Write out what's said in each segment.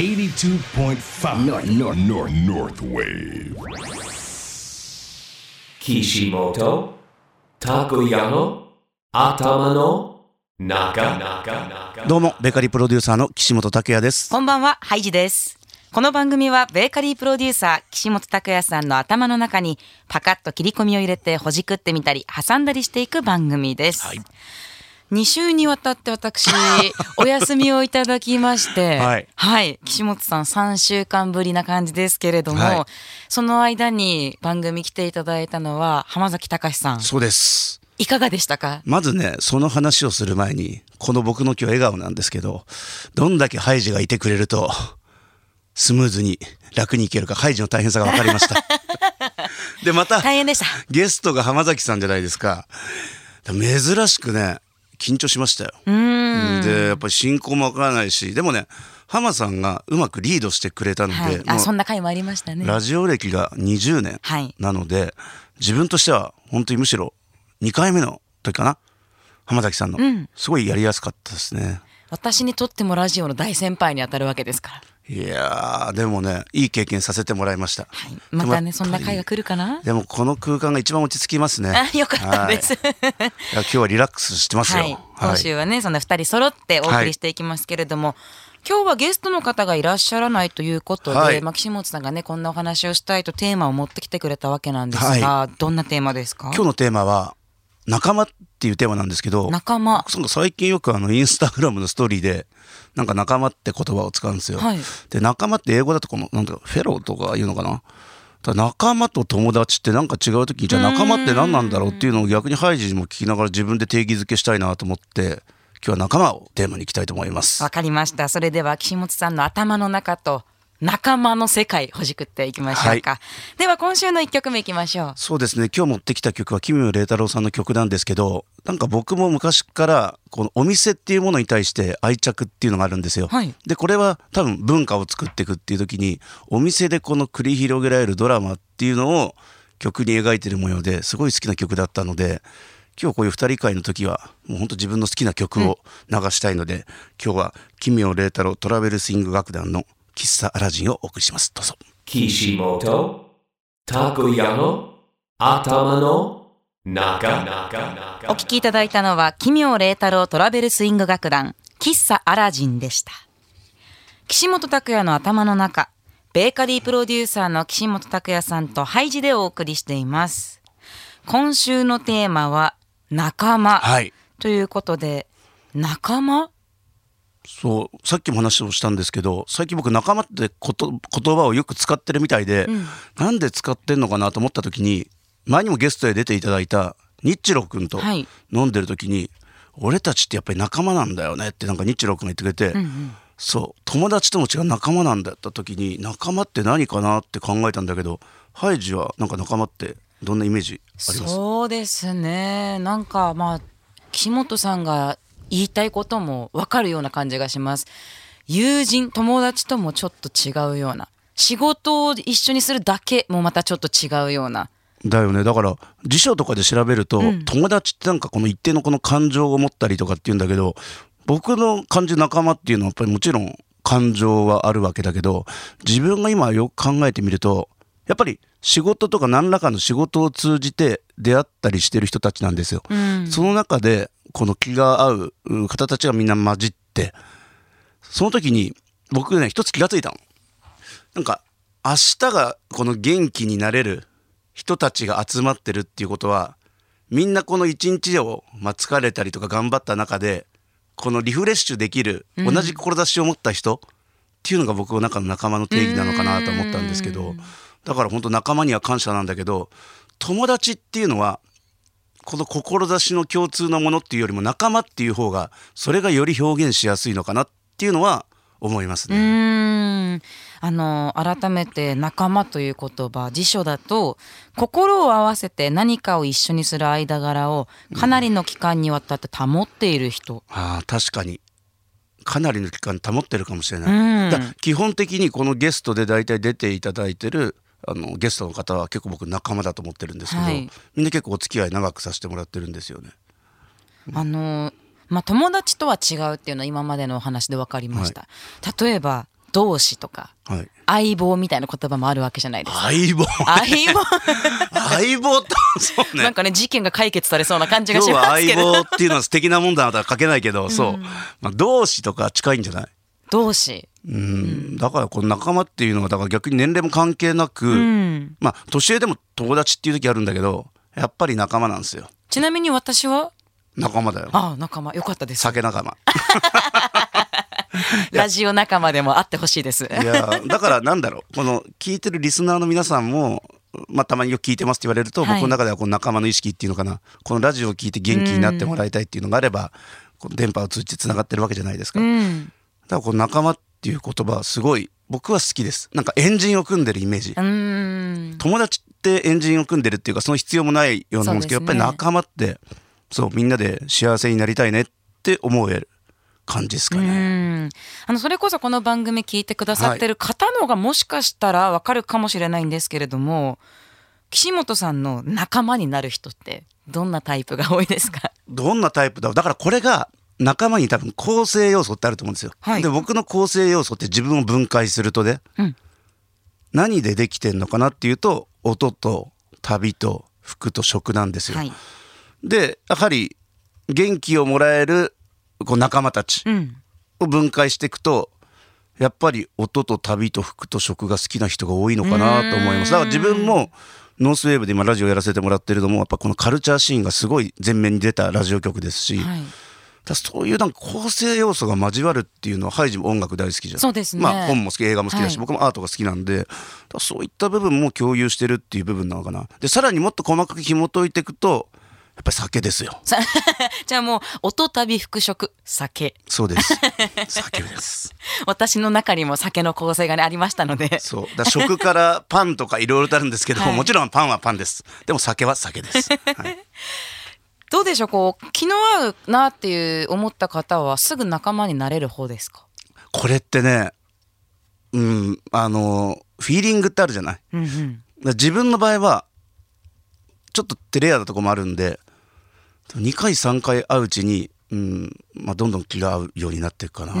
82.5 North, north, North North Wave Kishimoto Takoyano Atamano Naka どうも、ベーカリープロデューサーの岸本拓也です。こんばんは、ハイジです。この番組はベーカリープロデューサー岸本拓也さんの頭の中にパカッと切り込みを入れてほじくってみたり挟んだりしていく番組です。2週にわたって私 お休みをいただきまして、はい岸本さん3週間ぶりな感じですけれども、はいその間に番組来ていただいたのは浜崎隆さんそうです。いかがでしたか？まずね、その話をする前に、この僕の今日笑顔なんですけど、どんだけハイジがいてくれると、スムーズに楽にいけるか、ハイジの大変さが分かりました。で、また、大変でした。ゲストが浜崎さんじゃないですか。珍しくね、緊張しましたよ。うん。で、やっぱり進行もわからないし、でもね、浜さんがうまくリードしてくれたので、はい、あそんな回もありましたね。ラジオ歴が20年はい。なので、自分としては本当にむしろ2回目の時かな？浜崎さんの、ん。すごいやりやすかったですね私にとってもラジオの大先輩に当たるわけですから。いやーでもねいい経験させてもらいました、はい、またね、そんな回が来るかな？でもこの空間が一番落ち着きますね。あ、よかったです。はい。今日はリラックスしてますよ、はい、今週はね、そんな二人揃ってお送りしていきますけれども。今日はゲストの方がいらっしゃらないということで、はい。まあ岸本さんがねこんなお話をしたいとテーマを持ってきてくれたわけなんですが、どんなテーマですか？今日のテーマは仲間っていうテーマなんですけど仲間その最近よくあのインスタグラムのストーリーでなんか仲間って言葉を使うんですよ。はいで仲間って英語だとこのなんだろうフェローとか言うのかな？ただ仲間と友達ってなんか違う時にじゃあ仲間って何なんだろうっていうのを逆にハイジにも聞きながら自分で定義づけしたいなと思って今日は仲間をテーマにいきたいと思いますわ。かりましたそれでは岸本さんの頭の中と仲間の世界ほじくっていきましょうか、はでは今週の一曲目いきましょう。そうですね。今日持ってきた曲は奇妙麗太郎さんの曲なんですけどなんか僕も昔からこのお店っていうものに対して愛着っていうのがあるんですよ。はい。でこれは多分文化を作っていくっていう時にお店でこの繰り広げられるドラマっていうのを曲に描いてる模様ですごい好きな曲だったので今日こういう二人会の時はもう本当自分の好きな曲を流したいので、今日は奇妙麗太郎トラベルスイング楽団の喫茶アラジンをお送りします。どうぞ。Kishimoto Takoyano Atamano Naka お聞きいただいたのは奇妙麗太郎トラベルスイング楽団喫茶アラジンでした。岸本拓也の頭の中ベーカリープロデューサーの岸本拓也さんとハイジでお送りしています。今週のテーマは仲間、はい。ということで仲間？そうさっきも話をしたんですけど最近僕仲間ってこと言葉をよく使ってるみたいで、なんで使ってんのかなと思った時に前にもゲストで出ていただいたニッチ君とはい。飲んでる時に、俺たちってやっぱり仲間なんだよねってなんかニッチ君が言ってくれて、そう友達とも違う仲間なんだった時に仲間って何かなって考えたんだけどハイジはなんか仲間ってどんなイメージあります？そうですね。なんかまあ岸本さんが言いたいことも分かるような感じがします。友人友達ともちょっと違うような。仕事を一緒にするだけもまたちょっと違うような。だよね。だから辞書とかで調べると、友達ってなんかこの一定のこの感情を持ったりとかっていうんだけど僕の感じる仲間っていうのはやっぱりもちろん感情はあるわけだけど自分が今よく考えてみるとやっぱり仕事とか何らかの仕事を通じて出会ったりしてる人たちなんですよ。その中でこの気が合うう方たちがみんな混じってその時に僕ね一つ気がついたの。なんか明日がこの元気になれる人たちが集まってるっていうことはみんなこの一日を、まあ、疲れたりとか頑張った中でこのリフレッシュできる同じ志を持った人っていうのが僕の中の仲間の定義なのかなと思ったんですけどだから本当仲間には感謝なんだけど友達っていうのはこの志の共通のものっていうよりも仲間っていう方がそれがより表現しやすいのかなっていうのは思いますうね。あの改めて仲間という言葉辞書だと心を合わせて何かを一緒にする間柄をかなりの期間にわたって保っている人、ああ確かに。かなりの期間保ってるかもしれうない。ん。だ基本的にこのゲストで大体出ていただいてるあのゲストの方は結構僕仲間だと思ってるんですけど、はい。みんな結構お付き合い長くさせてもらってるんですよね。あのまあ友達とは違うっていうのは今までのお話で分かりました、例えば同志とかはい。相棒みたいな言葉もあるわけじゃないですか。相棒？相棒？相棒とそうね。なんかね事件が解決されそうな感じがしますけど。相棒っていうのは素敵なもんだなとは書けないけど、そう、まあ、同志とか近いんじゃない？同志うん、だからこの仲間っていうのはだから逆に年齢も関係なく、うん。まあ年上でも友達っていう時あるんだけどやっぱり仲間なんですよ。ちなみに私は？仲間だよ。ああ仲間。よかったです。酒仲間。ラジオ仲間でもあってほしいです。いやだからなんだろう。この聞いてるリスナーの皆さんもまあ、たまによく聞いてますって言われると、はい。僕の中ではこの仲間の意識っていうのかな。このラジオを聞いて元気になってもらいたいっていうのがあれば、この電波を通じてつながってるわけじゃないですか、うだかんらこの仲間っていう言葉はすごい僕は好きです。なんかエンジンを組んでるイメージ、うん。友達ってエンジンを組んでるっていうかその必要もないようなもんですけどね。やっぱり仲間ってそうみんなで幸せになりたいねって思える感じですかうね。ん。あのそれこそこの番組聞いてくださってる方の方がもしかしたらわかるかもしれないんですけれども岸本さんの仲間になる人ってどんなタイプが多いですか？どんなタイプだろう。だからこれが仲間に多分構成要素ってあると思うんですよ。はい。で僕の構成要素って自分を分解するとね、うん。何でできてんのかなっていうと音と旅と服と食なんですよ。はい、でやはり元気をもらえるこう仲間たちうん、を分解していくとやっぱり音と旅と服と食が好きな人が多いのかなと思います。だから自分もノースウェーブで今ラジオやらせてもらってるのもやっぱこのカルチャーシーンがすごい前面に出たラジオ局ですし、はい、だそういうなんか構成要素が交わるっていうのはハイジも音楽大好きじゃん。そうですね。まあ本も好き映画も好きだし、はい。僕もアートが好きなんでそういった部分も共有してるっていう部分なのかな。でさらにもっと細かく紐解いていくとやっぱり酒ですよ。さ じゃあもう音旅服食酒。そうです。酒です。私の中にも酒の構成が、ね、ありましたので。そう。だ食からパンとかいろいろとあるんですけど、はい。もちろんパンはパンです。でも酒は酒です、はい、どうでしょうこう気の合うなっていう思った方はすぐ仲間になれる方ですか？これってねうんあのフィーリングってあるじゃない？うんうん。ら自分の場合はちょっとテレアなとこもあるんで2回3回会ううちに、うんまあ、どんどん気が合うようになっていくかな。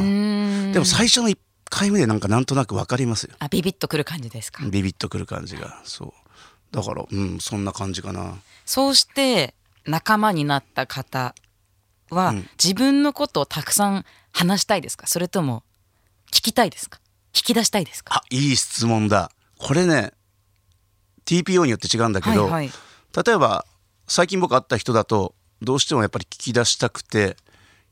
でも最初の1回目でなんかなんとなく分かりますよ。あビビッとくる感じですか？ビビッとくる感じがそう。だからうんそんな感じかな。そうして仲間になった方は、うん。自分のことをたくさん話したいですか？それとも聞きたいですか？引き出したいですか？あいい質問だ。これね TPO によって違うんだけど、はいはい。例えば最近僕会った人だとどうしてもやっぱり聞き出したくて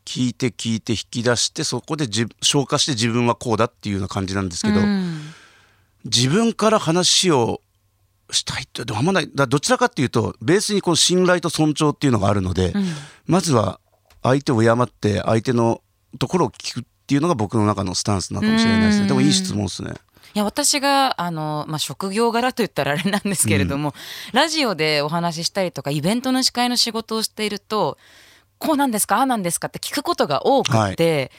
聞いて聞いて引き出してそこでじ消化して自分はこうだっていうような感じなんですけど、うん。自分から話をしたいってでもあんまない。だどちらかっていうとベースにこの信頼と尊重っていうのがあるので、うん。まずは相手を敬って相手のところを聞くっていうのが僕の中のスタンスなのかもしれないですうん。ねでもいい質問ですね。いや私があの、まあ、職業柄と言ったらあれなんですけれども、ラジオでお話ししたりとかイベントの司会の仕事をしているとこうなんですかああなんですかって聞くことが多くて、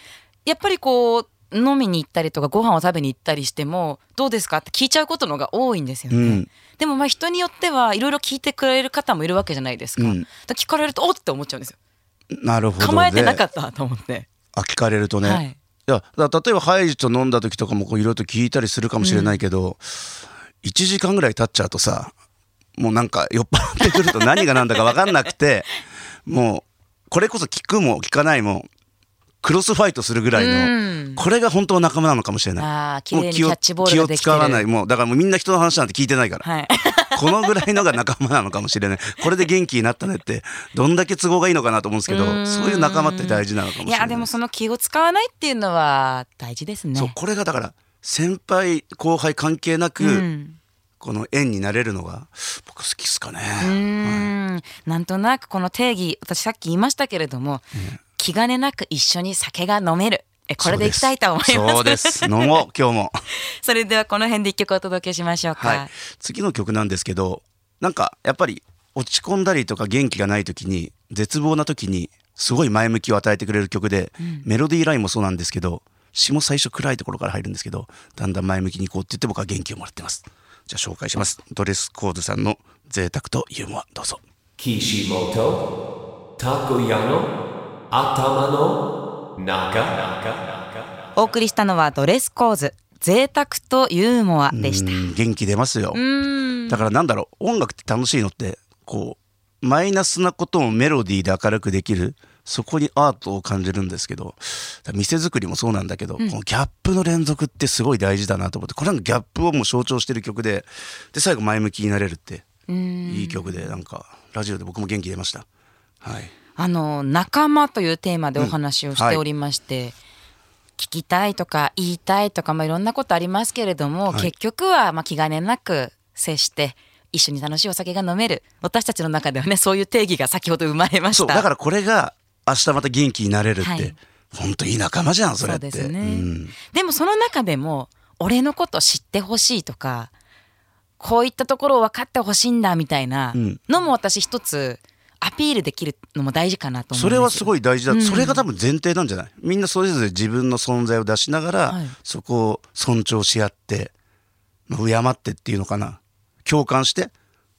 やっぱりこう飲みに行ったりとかご飯を食べに行ったりしてもどうですかって聞いちゃうことのが多いんですよね。うんでもまあ人によってはいろいろ聞いてくれる方もいるわけじゃないですか。うんだから聞かれるとおっって思っちゃうんですよ。なるほど、ね、構えてなかったと思って。あ聞かれるとね、はいいや例えばハイジと飲んだ時とかもこういろいろと聞いたりするかもしれないけど、1時間ぐらい経っちゃうとさもうなんか酔っ払ってくると何が何だか分かんなくてもうこれこそ聞くも聞かないもクロスファイトするぐらいの、うんこれが本当の仲間なのかもしれない。もう気を。気を使わないもうだからもうみんな人の話なんて聞いてないから、はい。このぐらいのが仲間なのかもしれないこれで元気になったねって どんだけ都合がいいのかなと思うんですけどそういう仲間って大事なのかもしれないいやでもその気を使わないっていうのは大事ですね。そうこれがだから先輩後輩関係なく、うんこの縁になれるのが僕好きですかね。うーんなんとなくこの定義私さっき言いましたけれども、気兼ねなく一緒に酒が飲める。えこれでいきたいと思います。そうです。飲もう 今日も。それではこの辺で一曲お届けしましょうか、はい、次の曲なんですけどなんかやっぱり落ち込んだりとか元気がない時に絶望な時にすごい前向きを与えてくれる曲で、メロディーラインもそうなんですけど詩も最初暗いところから入るんですけどだんだん前向きに行こうって言って僕は元気をもらってます。じゃあ紹介します。ドレスコードさんの贅沢とユーモア。どうぞ。Kishimoto Takoyano Atama no Naka お送りしたのはドレスコーズ贅沢とユーモアでした。うん元気出ますよ。うん。だからなんだろう音楽って楽しいのってこうマイナスなことをメロディーで明るくできるそこにアートを感じるんですけど店作りもそうなんだけど、このギャップの連続ってすごい大事だなと思ってこれなんかギャップをもう象徴してる曲でで最後前向きになれるっていい曲でなんかラジオで僕も元気出ました。はいあの仲間というテーマでお話をしておりまして、聞きたいとか言いたいとか、まあ、いろんなことありますけれども、はい。結局はまあ気兼ねなく接して一緒に楽しいお酒が飲める。私たちの中ではねそういう定義が先ほど生まれました。だからこれが明日また元気になれるって、はい。本当いい仲間じゃんそれって。ですね、ん。でもその中でも俺のこと知ってほしいとかこういったところを分かってほしいんだみたいなうん。のも私一つアピールできるのも大事かなとそれはすごい大事だ、うん。それが多分前提なんじゃない？みんなそれぞれ自分の存在を出しながら、はい。そこを尊重し合ってまあ敬ってっていうのかな？共感して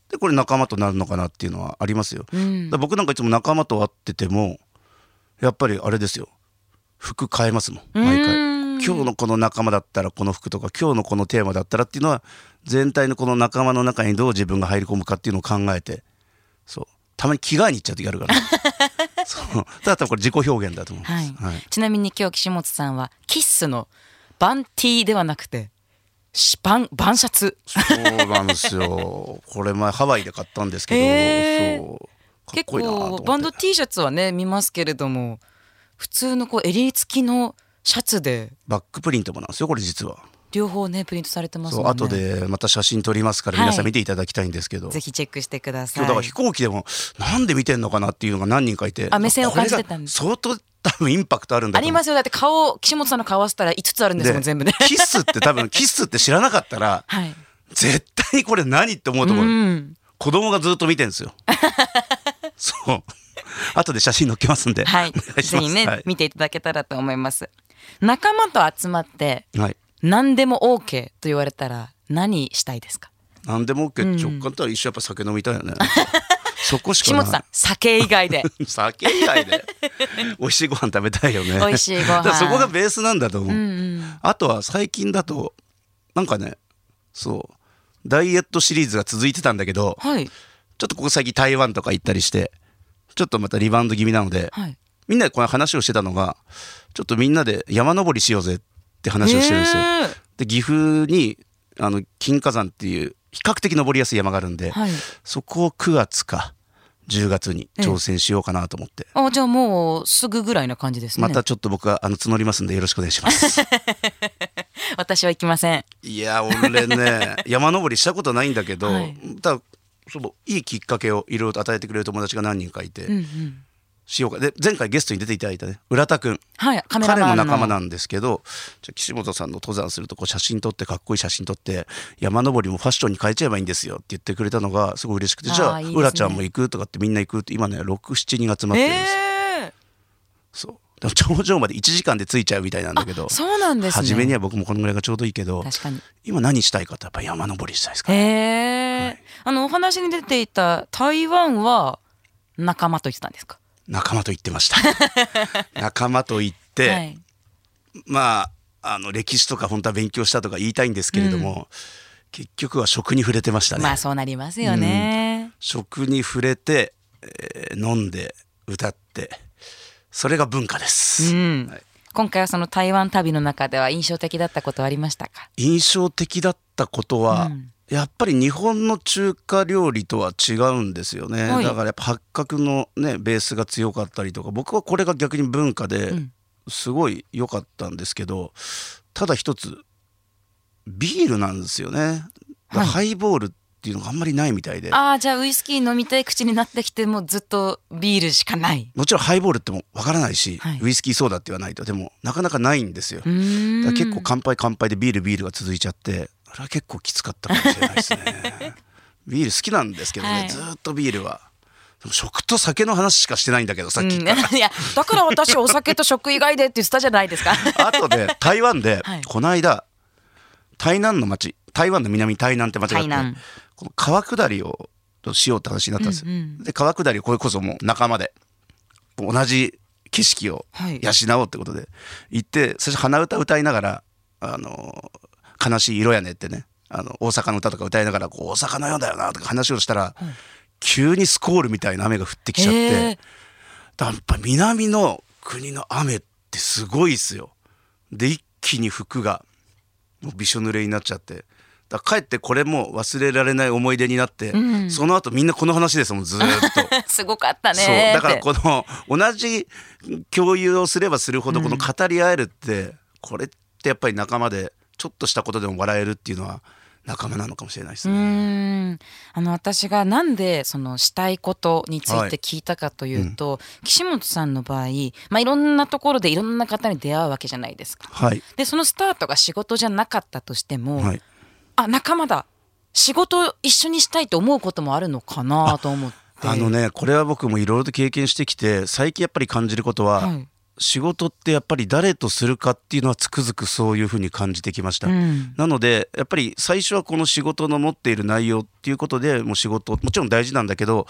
でこれ仲間となるのかなっていうのはありますよ、うん。僕なんかいつも仲間と会っててもやっぱりあれですよ。服変えますもん毎回。うん今日のこの仲間だったらこの服とか今日のこのテーマだったらっていうのは全体のこの仲間の中にどう自分が入り込むかっていうのを考えてそうたまに着替えに行っちゃう時あるから。そう。だったらこれ自己表現だと思うんです、はい。ちなみに今日岸本さんはキッスのバンティーではなくてシバンバンシャツ。そうなんですよ。これ前ハワイで買ったんですけど、へー。そう。かっ結構バンド T シャツはね見ますけれども普通のこう襟付きのシャツで。バックプリントもなんですよこれ実は両方ねプリントされてますもんね。後でまた写真撮りますからはい。皆さん見ていただきたいんですけど、ぜひチェックしてください。今日だから飛行機でもなんで見てんのかなっていうのが何人かいてあ目線を感じてたんです。相当多分インパクトあるんだありますよ。だって顔岸本さんの顔合わせたら5つあるんですもん全部ね。キッスって多分 キッスって知らなかったらはい。絶対にこれ何って思うところ、うん。子供がずっと見てんですよ。そう。後で写真載っけますんで、はい。ぜひね、はい。見ていただけたらと思います。仲間と集まってはい何でも OK と言われたら何したいですか？何でも OK 直感とは一緒やっぱ酒飲みたいよね。そこしかない。さん酒以外で。酒以外で。美味しいご飯食べたいよね。美味しいご飯。そこがベースなんだと思う、うんうん。あとは最近だとなんかねそうダイエットシリーズが続いてたんだけどはい。ちょっとここ最近台湾とか行ったりしてちょっとまたリバウンド気味なので、はい。みんなでこの話をしてたのがちょっとみんなで山登りしようぜって話をしてるんですよ。で岐阜にあの金華山っていう比較的登りやすい山があるんで、はい。そこを9月か10月に挑戦しようかなと思って、あじゃあもうすぐぐらいな感じですね。またちょっと僕があの募りますんでよろしくお願いします。私は行きません。いや俺ね 山登りしたことないんだけど、はい。ただそういいきっかけをいろいろと与えてくれる友達が何人かいて、うんうんしようか。で前回ゲストに出ていただいたね浦田くん。はい彼も仲間なんですけどじゃあ岸本さんの登山するとこう写真撮ってかっこいい写真撮って山登りもファッションに変えちゃえばいいんですよって言ってくれたのがすごい嬉しくてじゃあいいですね。浦ちゃんも行くとかってみんな行くって今ね67人が集まってるんですよ、えそう。でも頂上まで1時間で着いちゃうみたいなんだけどー、そうなんですね。初めには僕もこのぐらいがちょうどいいけど確かに。今何したいかってやっぱ山登りしたいですか？へら、え、あのお話に出ていた台湾は仲間と言ってたんですか？仲間と行ってました。仲間と行って、はい。まああの歴史とか本当は勉強したとか言いたいんですけれども、結局は食に触れてましたね、まあそうなりますよね、食に触れて、えー飲んで歌ってそれが文化です、うん。はい。今回はその台湾旅の中では印象的だったことはありましたか？印象的だったことは、うんやっぱり日本の中華料理とは違うんですよね、はい。だからやっぱ八角のねベースが強かったりとか僕はこれが逆に文化でうん。すごい良かったんですけどただ一つビールなんですよね、はい。ハイボールっていうのがあんまりないみたいで。ああじゃあウイスキー飲みたい口になってきてもうずっとビールしかない。もちろんハイボールってもわからないし、はい。ウイスキーソーダって言わないと。でもなかなかないんですよ、結構乾杯乾杯でビールビールが続いちゃって。あれは結構きつかったかもしれないですね。ビール好きなんですけどね、はい。ずーっとビールは。食と酒の話しかしてないんだけどさっきうん、いやだから私お酒と食以外でって言ってたじゃないですか。あとで台湾で、はい。この間台南の町台湾の南台南って町があってこの川下りをしようって話になったんですよ、うんうん。で川下りをこれこそもう仲間で同じ景色をはい。養おうってことで行って最初鼻歌歌いながらあの悲しい色やねってね。あの大阪の歌とか歌いながらこう大阪のようだよなとか話をしたら、急にスコールみたいな雨が降ってきちゃっへてー。だやっぱ南の国の雨ってすごいっすよ。で一気に服がもうびしょ濡れになっちゃって。だから帰ってこれも忘れられない思い出になって、その後みんなこの話ですもんずーっと。すごかったねだからこの同じ共有をすればするほどこの語り合えるって、これってやっぱり仲間でちょっとしたことでも笑えるっていうのは仲間なのかもしれないですうね。あの私がなんでそのしたいことについて聞いたかというと、岸本さんの場合、まあ、いろんなところでいろんな方に出会うわけじゃないですか。はい、でそのスタートが仕事じゃなかったとしても、はい、あ仲間だ仕事一緒にしたいと思うこともあるのかなと思って。あのねこれは僕もいろいろと経験してきて最近やっぱり感じることは、はい仕事ってやっぱり誰とするかっていうのはつくづくそういうふうに感じてきました。うんなのでやっぱり最初はこの仕事の持っている内容っていうことでもう仕事もちろん大事なんだけど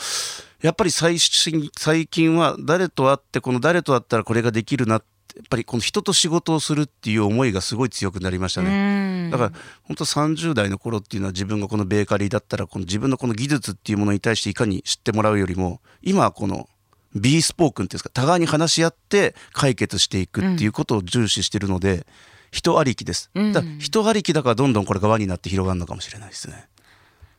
やっぱり最新最近は誰と会ってこの誰と会ったらこれができるなってやっぱりこの人と仕事をするっていう思いがすごい強くなりましたうね。んだから本当30代の頃っていうのは自分がこのベーカリーだったらこの自分のこの技術っていうものに対していかに知ってもらうよりも今はこの B スポークンっていうんですか互いに話し合って解決していくっていうことを重視してるので、人ありきです。うんだ人ありきだからどんどんこれが輪になって広がるのかもしれないですね。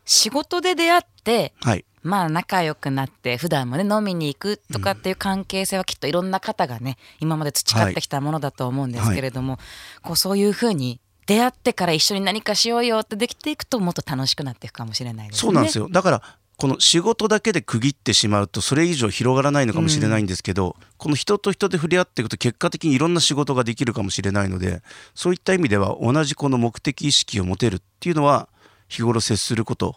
仕事で出会ってはい。まあ仲良くなって普段もね飲みに行くとかっていう関係性はきっといろんな方がね今まで培ってきたものだと思うんですけれども、こうそういうふうに出会ってから一緒に何かしようよってできていくともっと楽しくなっていくかもしれないですね。そうなんですよ。だからこの仕事だけで区切ってしまうとそれ以上広がらないのかもしれないんですけど、この人と人で触れ合っていくと結果的にいろんな仕事ができるかもしれないのでそういった意味では同じこの目的意識を持てるっていうのは日頃接すること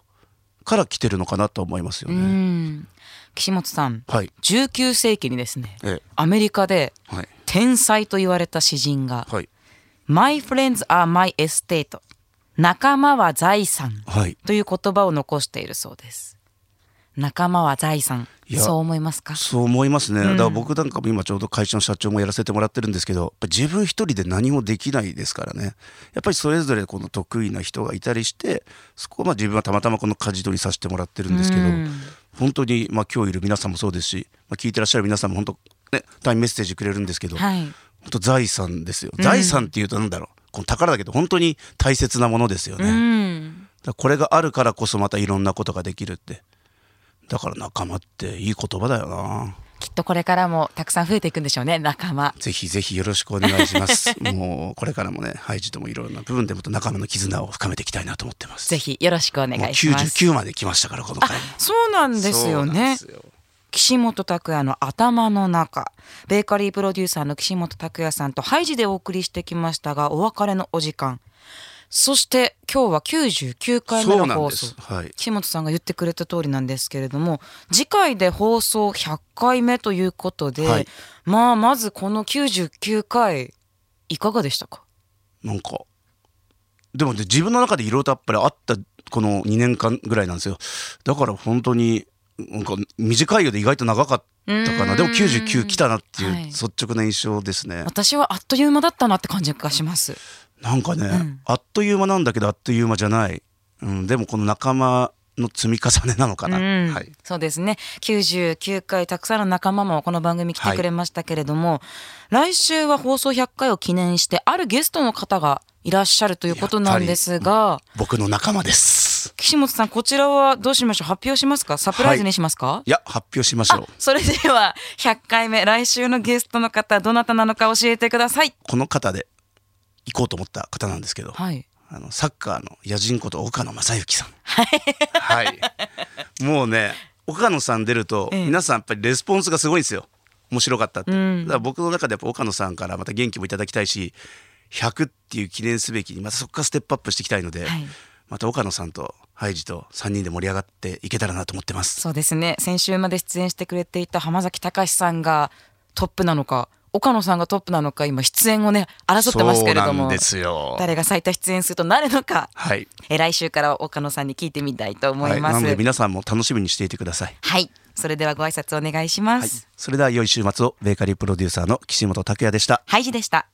から来てるのかなと思いますようね。ん岸本さんはい。19世紀にですねええアメリカではい。天才と言われた詩人がはい。「My friends are my estate」仲間は財産はい。という言葉を残しているそうです仲間は財産。そう思いますか？そう思いますね、だから僕なんかも今ちょうど会社の社長もやらせてもらってるんですけどやっぱ自分一人で何もできないですからね。やっぱりそれぞれこの得意な人がいたりしてそこをまあ自分はたまたまこの舵取りさせてもらってるんですけど、うん。本当にまあ今日いる皆さんもそうですし、まあ、聞いてらっしゃる皆さんも本当ね単にメッセージくれるんですけど、はい。本当財産ですよ。財産っていうとなんだろう。この宝だけど本当に大切なものですよね、これがあるからこそまたいろんなことができるってだから仲間っていい言葉だよなきっとこれからもたくさん増えていくんでしょうね仲間ぜひぜひよろしくお願いします。もうこれからもね、ハイジともいろんな部分でもっと仲間の絆を深めていきたいなと思ってます。ぜひよろしくお願いします99まで来ましたからこの回も。そうなんですよね岸本拓也の頭の中ベーカリープロデューサーの岸本拓也さんとハイジでお送りしてきましたがお別れのお時間そして今日は99回目そうなんでの放送す。はい。岸本さんが言ってくれた通りなんですけれども次回で放送100回目ということで、はいまあまずこの99回いかがでしたか？なんかでもね自分の中でいろいろとやっぱりあったこの2年間ぐらいなんですよ。だから本当になんか短いようで意外と長かったかな。でも99来たなっていうはい率直な印象ですね。私はあっという間だったなって感じがします。なんかね、んあっという間なんだけどあっという間じゃない。うん、でもこの仲間の積み重ねなのかな。うんはい。そうですね99回たくさんの仲間もこの番組来てくれましたけれども、来週は放送100回を記念してあるゲストの方がいらっしゃるということなんですが僕の仲間です。岸本さんこちらはどうしましょう？発表しますか？サプライズにしますか、いや発表しましょう。それでは100回目来週のゲストの方どなたなのか教えてくださいこの方で行こうと思った方なんですけど、はいあのサッカーの野人こと岡野正幸さん。はい。もうね岡野さん出ると、ええ皆さんやっぱりレスポンスがすごいんですよ。面白かったって。うんだから僕の中でやっぱ岡野さんからまた元気もいただきたいし100っていう記念すべきにまたそこからステップアップしていきたいので、はいまた岡野さんとハイジと3人で盛り上がっていけたらなと思ってます。そうですね先週まで出演してくれていた浜崎隆さんがトップなのか岡野さんがトップなのか今出演をね争ってますけれどもですよ。誰が最多出演するとなるのかはい。え来週から岡野さんに聞いてみたいと思はいい、ます。はい、なので皆さんも楽しみにしていてください。それではご挨拶お願いしまはいす。、それでは良い週末をベーカリープロデューサーの岸本拓也でした。ハイジでした。